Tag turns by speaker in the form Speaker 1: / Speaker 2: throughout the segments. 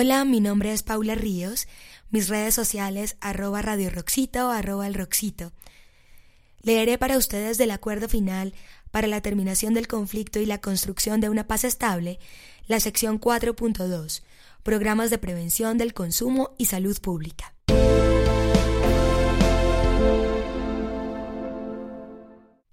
Speaker 1: Hola, mi nombre es Paula Ríos, mis redes sociales arroba Radio Roxito arroba el Roxito. Leeré para ustedes del acuerdo final para la terminación del conflicto y la construcción de una paz estable, la sección 4.2, programas de prevención del consumo y salud pública.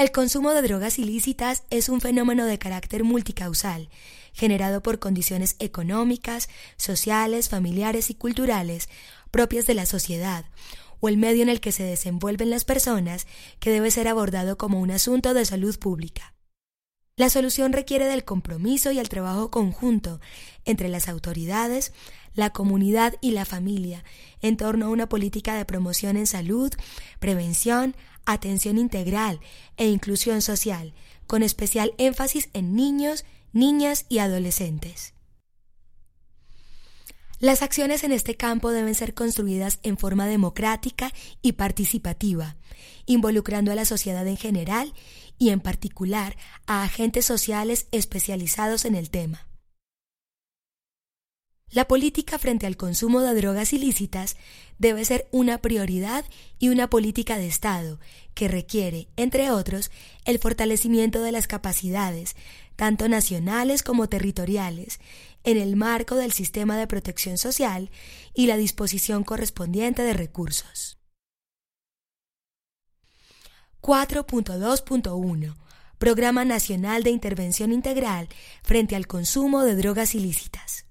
Speaker 1: El consumo de drogas ilícitas es un fenómeno de carácter multicausal, generado por condiciones económicas, sociales, familiares y culturales propias de la sociedad, o el medio en el que se desenvuelven las personas, que debe ser abordado como un asunto de salud pública. La solución requiere del compromiso y el trabajo conjunto entre las autoridades, la comunidad y la familia en torno a una política de promoción en salud, prevención, atención integral e inclusión social, con especial énfasis en niños, niñas y adolescentes. Las acciones en este campo deben ser construidas en forma democrática y participativa, involucrando a la sociedad en general y en particular a agentes sociales especializados en el tema. La política frente al consumo de drogas ilícitas debe ser una prioridad y una política de Estado que requiere, entre otros, el fortalecimiento de las capacidades, tanto nacionales como territoriales, en el marco del sistema de protección social y la disposición correspondiente de recursos. 4.2.1 Programa Nacional de Intervención Integral frente al consumo de drogas ilícitas.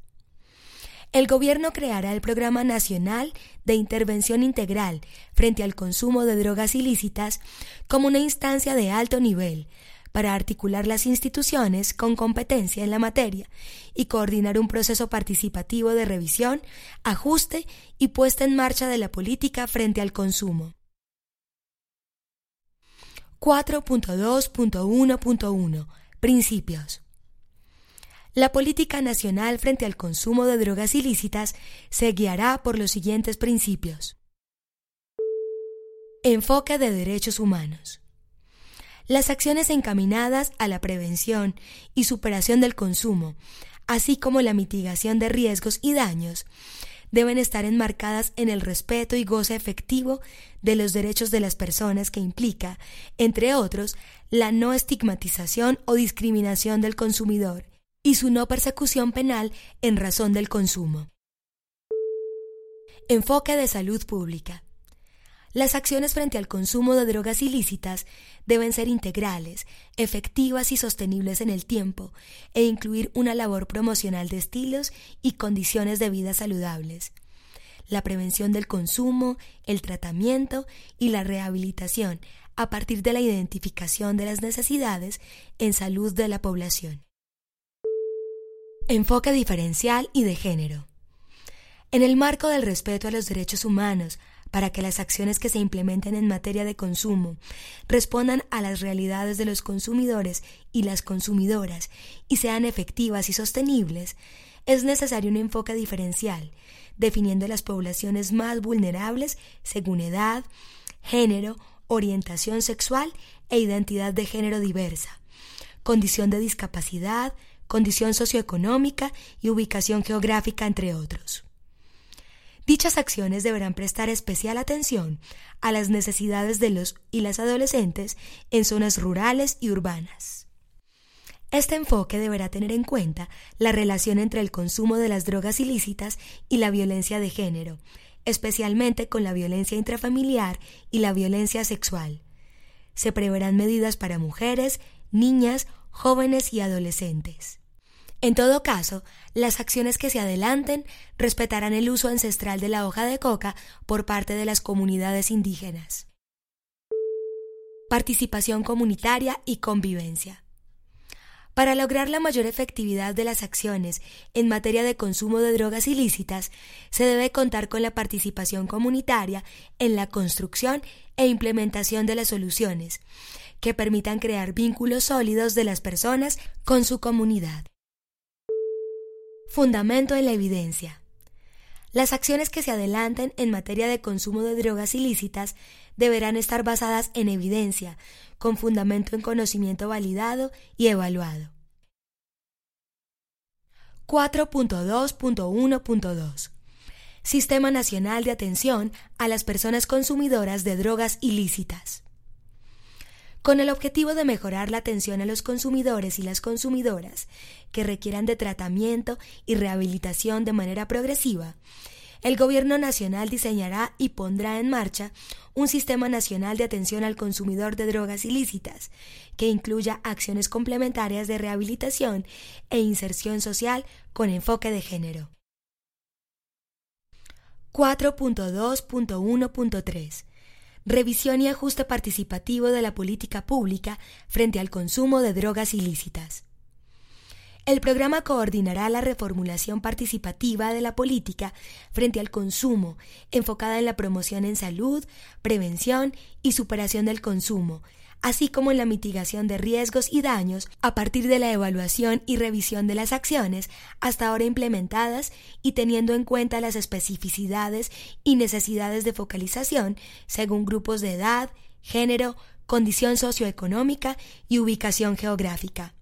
Speaker 1: El gobierno creará el Programa Nacional de Intervención Integral frente al consumo de drogas ilícitas como una instancia de alto nivel para articular las instituciones con competencia en la materia y coordinar un proceso participativo de revisión, ajuste y puesta en marcha de la política frente al consumo. 4.2.1.1 Principios la política nacional frente al consumo de drogas ilícitas se guiará por los siguientes principios. Enfoque de derechos humanos. Las acciones encaminadas a la prevención y superación del consumo, así como la mitigación de riesgos y daños, deben estar enmarcadas en el respeto y goce efectivo de los derechos de las personas que implica, entre otros, la no estigmatización o discriminación del consumidor y su no persecución penal en razón del consumo. Enfoque de salud pública. Las acciones frente al consumo de drogas ilícitas deben ser integrales, efectivas y sostenibles en el tiempo, e incluir una labor promocional de estilos y condiciones de vida saludables. La prevención del consumo, el tratamiento y la rehabilitación a partir de la identificación de las necesidades en salud de la población. Enfoque diferencial y de género. En el marco del respeto a los derechos humanos, para que las acciones que se implementen en materia de consumo respondan a las realidades de los consumidores y las consumidoras y sean efectivas y sostenibles, es necesario un enfoque diferencial, definiendo las poblaciones más vulnerables según edad, género, orientación sexual e identidad de género diversa, condición de discapacidad, condición socioeconómica y ubicación geográfica, entre otros. Dichas acciones deberán prestar especial atención a las necesidades de los y las adolescentes en zonas rurales y urbanas. Este enfoque deberá tener en cuenta la relación entre el consumo de las drogas ilícitas y la violencia de género, especialmente con la violencia intrafamiliar y la violencia sexual. Se preverán medidas para mujeres, niñas, jóvenes y adolescentes. En todo caso, las acciones que se adelanten respetarán el uso ancestral de la hoja de coca por parte de las comunidades indígenas. Participación comunitaria y convivencia. Para lograr la mayor efectividad de las acciones en materia de consumo de drogas ilícitas, se debe contar con la participación comunitaria en la construcción e implementación de las soluciones, que permitan crear vínculos sólidos de las personas con su comunidad. Fundamento en la evidencia. Las acciones que se adelanten en materia de consumo de drogas ilícitas deberán estar basadas en evidencia, con fundamento en conocimiento validado y evaluado. 4.2.1.2 Sistema Nacional de Atención a las Personas Consumidoras de Drogas Ilícitas. Con el objetivo de mejorar la atención a los consumidores y las consumidoras que requieran de tratamiento y rehabilitación de manera progresiva, el Gobierno Nacional diseñará y pondrá en marcha un Sistema Nacional de Atención al Consumidor de Drogas Ilícitas, que incluya acciones complementarias de rehabilitación e inserción social con enfoque de género. 4.2.1.3 Revisión y ajuste participativo de la política pública frente al consumo de drogas ilícitas. El programa coordinará la reformulación participativa de la política frente al consumo, enfocada en la promoción en salud, prevención y superación del consumo, así como en la mitigación de riesgos y daños a partir de la evaluación y revisión de las acciones hasta ahora implementadas y teniendo en cuenta las especificidades y necesidades de focalización según grupos de edad, género, condición socioeconómica y ubicación geográfica.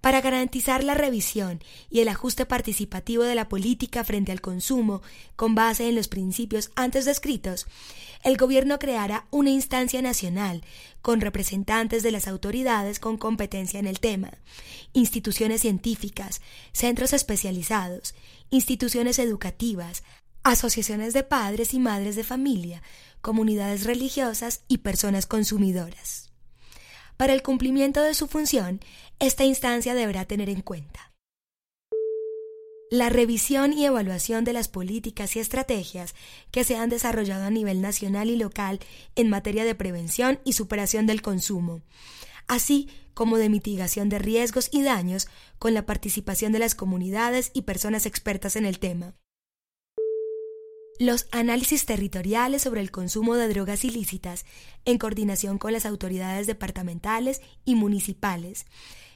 Speaker 1: Para garantizar la revisión y el ajuste participativo de la política frente al consumo con base en los principios antes descritos, el Gobierno creará una instancia nacional con representantes de las autoridades con competencia en el tema, instituciones científicas, centros especializados, instituciones educativas, asociaciones de padres y madres de familia, comunidades religiosas y personas consumidoras. Para el cumplimiento de su función, esta instancia deberá tener en cuenta. La revisión y evaluación de las políticas y estrategias que se han desarrollado a nivel nacional y local en materia de prevención y superación del consumo, así como de mitigación de riesgos y daños con la participación de las comunidades y personas expertas en el tema los análisis territoriales sobre el consumo de drogas ilícitas en coordinación con las autoridades departamentales y municipales,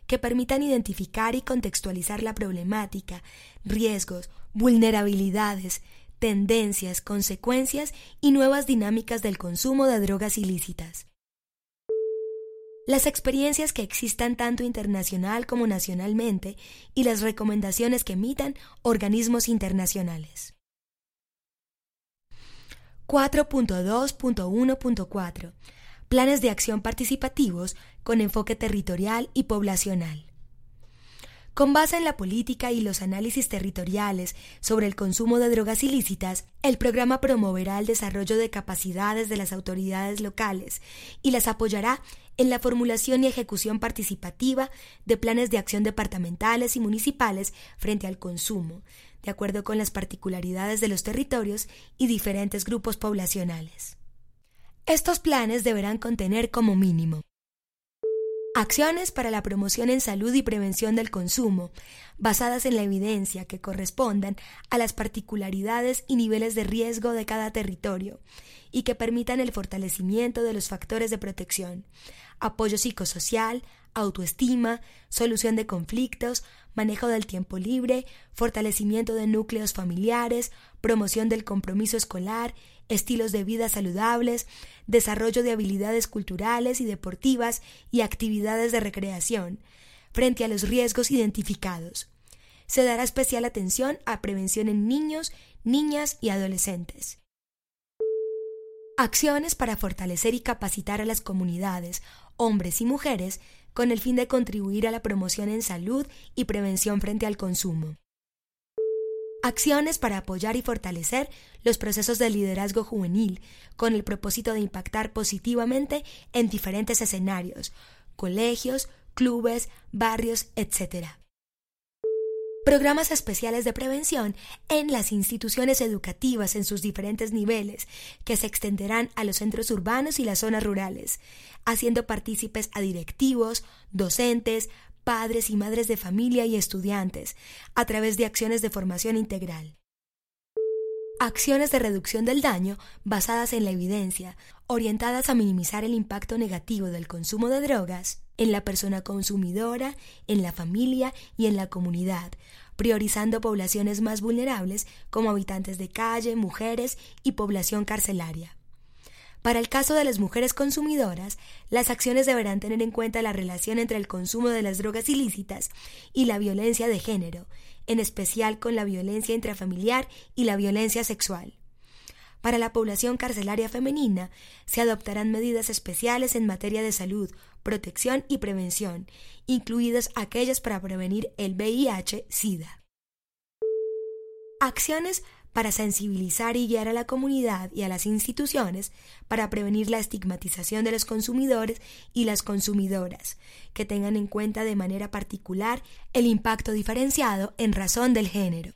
Speaker 1: que permitan identificar y contextualizar la problemática, riesgos, vulnerabilidades, tendencias, consecuencias y nuevas dinámicas del consumo de drogas ilícitas. Las experiencias que existan tanto internacional como nacionalmente y las recomendaciones que emitan organismos internacionales. 4.2.1.4 Planes de acción participativos con enfoque territorial y poblacional. Con base en la política y los análisis territoriales sobre el consumo de drogas ilícitas, el programa promoverá el desarrollo de capacidades de las autoridades locales y las apoyará en la formulación y ejecución participativa de planes de acción departamentales y municipales frente al consumo, de acuerdo con las particularidades de los territorios y diferentes grupos poblacionales. Estos planes deberán contener como mínimo Acciones para la promoción en salud y prevención del consumo, basadas en la evidencia que correspondan a las particularidades y niveles de riesgo de cada territorio, y que permitan el fortalecimiento de los factores de protección, apoyo psicosocial, autoestima, solución de conflictos, manejo del tiempo libre, fortalecimiento de núcleos familiares, promoción del compromiso escolar, estilos de vida saludables, desarrollo de habilidades culturales y deportivas y actividades de recreación, frente a los riesgos identificados. Se dará especial atención a prevención en niños, niñas y adolescentes. Acciones para fortalecer y capacitar a las comunidades, hombres y mujeres, con el fin de contribuir a la promoción en salud y prevención frente al consumo. Acciones para apoyar y fortalecer los procesos de liderazgo juvenil, con el propósito de impactar positivamente en diferentes escenarios, colegios, clubes, barrios, etc. Programas especiales de prevención en las instituciones educativas en sus diferentes niveles, que se extenderán a los centros urbanos y las zonas rurales, haciendo partícipes a directivos, docentes, padres y madres de familia y estudiantes, a través de acciones de formación integral. Acciones de reducción del daño basadas en la evidencia, orientadas a minimizar el impacto negativo del consumo de drogas en la persona consumidora, en la familia y en la comunidad, priorizando poblaciones más vulnerables como habitantes de calle, mujeres y población carcelaria. Para el caso de las mujeres consumidoras, las acciones deberán tener en cuenta la relación entre el consumo de las drogas ilícitas y la violencia de género, en especial con la violencia intrafamiliar y la violencia sexual. Para la población carcelaria femenina se adoptarán medidas especiales en materia de salud, protección y prevención, incluidas aquellas para prevenir el VIH-Sida. Acciones para sensibilizar y guiar a la comunidad y a las instituciones para prevenir la estigmatización de los consumidores y las consumidoras, que tengan en cuenta de manera particular el impacto diferenciado en razón del género.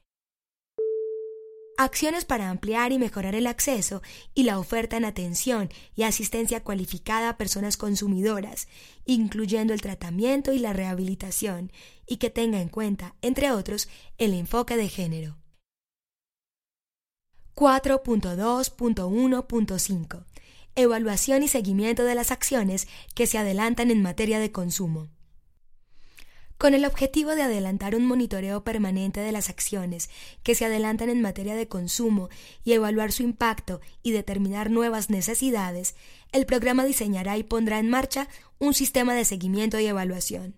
Speaker 1: Acciones para ampliar y mejorar el acceso y la oferta en atención y asistencia cualificada a personas consumidoras, incluyendo el tratamiento y la rehabilitación, y que tenga en cuenta, entre otros, el enfoque de género. 4.2.1.5 Evaluación y seguimiento de las acciones que se adelantan en materia de consumo. Con el objetivo de adelantar un monitoreo permanente de las acciones que se adelantan en materia de consumo y evaluar su impacto y determinar nuevas necesidades, el programa diseñará y pondrá en marcha un sistema de seguimiento y evaluación.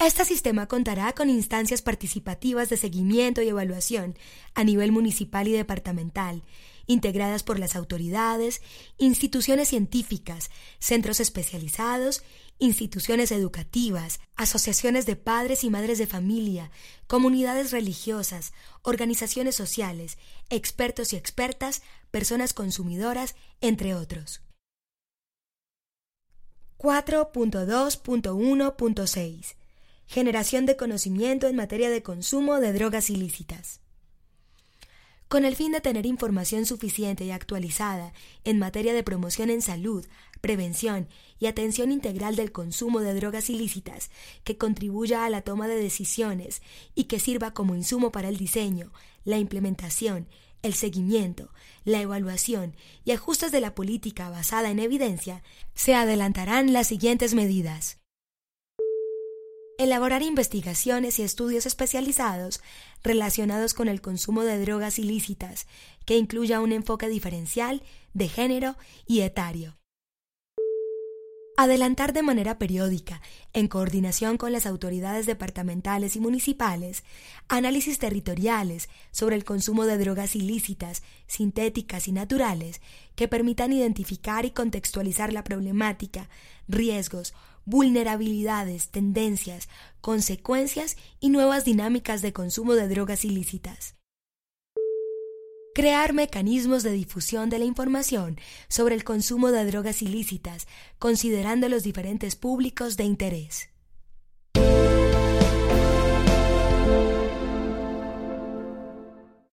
Speaker 1: Este sistema contará con instancias participativas de seguimiento y evaluación a nivel municipal y departamental, integradas por las autoridades, instituciones científicas, centros especializados, instituciones educativas, asociaciones de padres y madres de familia, comunidades religiosas, organizaciones sociales, expertos y expertas, personas consumidoras, entre otros. 4.2.1.6 generación de conocimiento en materia de consumo de drogas ilícitas. Con el fin de tener información suficiente y actualizada en materia de promoción en salud, prevención y atención integral del consumo de drogas ilícitas que contribuya a la toma de decisiones y que sirva como insumo para el diseño, la implementación, el seguimiento, la evaluación y ajustes de la política basada en evidencia, se adelantarán las siguientes medidas elaborar investigaciones y estudios especializados relacionados con el consumo de drogas ilícitas, que incluya un enfoque diferencial de género y etario. Adelantar de manera periódica, en coordinación con las autoridades departamentales y municipales, análisis territoriales sobre el consumo de drogas ilícitas, sintéticas y naturales que permitan identificar y contextualizar la problemática, riesgos, vulnerabilidades, tendencias, consecuencias y nuevas dinámicas de consumo de drogas ilícitas. Crear mecanismos de difusión de la información sobre el consumo de drogas ilícitas, considerando los diferentes públicos de interés.